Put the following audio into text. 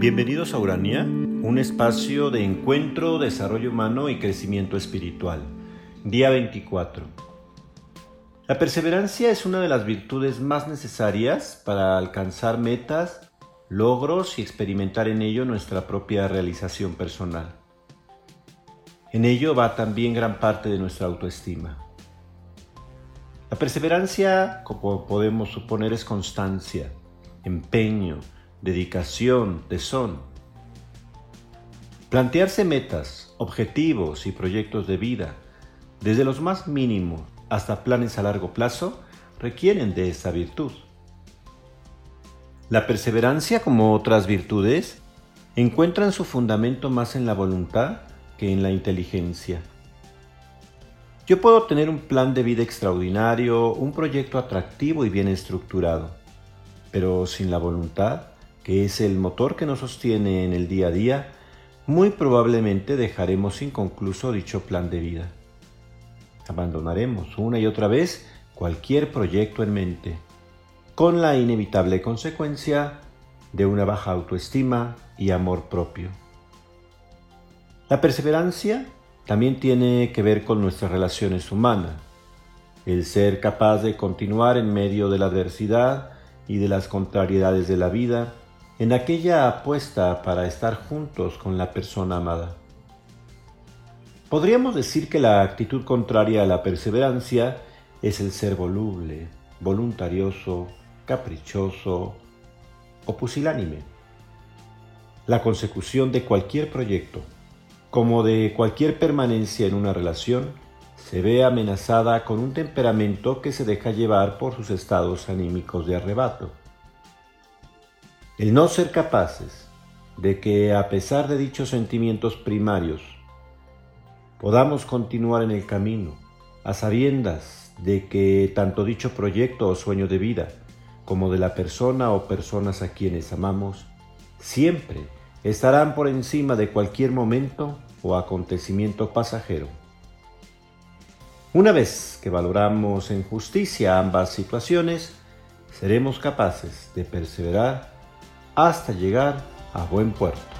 Bienvenidos a Urania, un espacio de encuentro, desarrollo humano y crecimiento espiritual. Día 24. La perseverancia es una de las virtudes más necesarias para alcanzar metas, logros y experimentar en ello nuestra propia realización personal. En ello va también gran parte de nuestra autoestima. La perseverancia, como podemos suponer, es constancia, empeño, dedicación, tesón. Plantearse metas, objetivos y proyectos de vida, desde los más mínimos hasta planes a largo plazo, requieren de esa virtud. La perseverancia, como otras virtudes, encuentran su fundamento más en la voluntad que en la inteligencia. Yo puedo tener un plan de vida extraordinario, un proyecto atractivo y bien estructurado, pero sin la voluntad que es el motor que nos sostiene en el día a día, muy probablemente dejaremos inconcluso dicho plan de vida. Abandonaremos una y otra vez cualquier proyecto en mente, con la inevitable consecuencia de una baja autoestima y amor propio. La perseverancia también tiene que ver con nuestras relaciones humanas, el ser capaz de continuar en medio de la adversidad y de las contrariedades de la vida, en aquella apuesta para estar juntos con la persona amada. Podríamos decir que la actitud contraria a la perseverancia es el ser voluble, voluntarioso, caprichoso o pusilánime. La consecución de cualquier proyecto, como de cualquier permanencia en una relación, se ve amenazada con un temperamento que se deja llevar por sus estados anímicos de arrebato. El no ser capaces de que a pesar de dichos sentimientos primarios podamos continuar en el camino, a sabiendas de que tanto dicho proyecto o sueño de vida como de la persona o personas a quienes amamos, siempre estarán por encima de cualquier momento o acontecimiento pasajero. Una vez que valoramos en justicia ambas situaciones, seremos capaces de perseverar hasta llegar a buen puerto.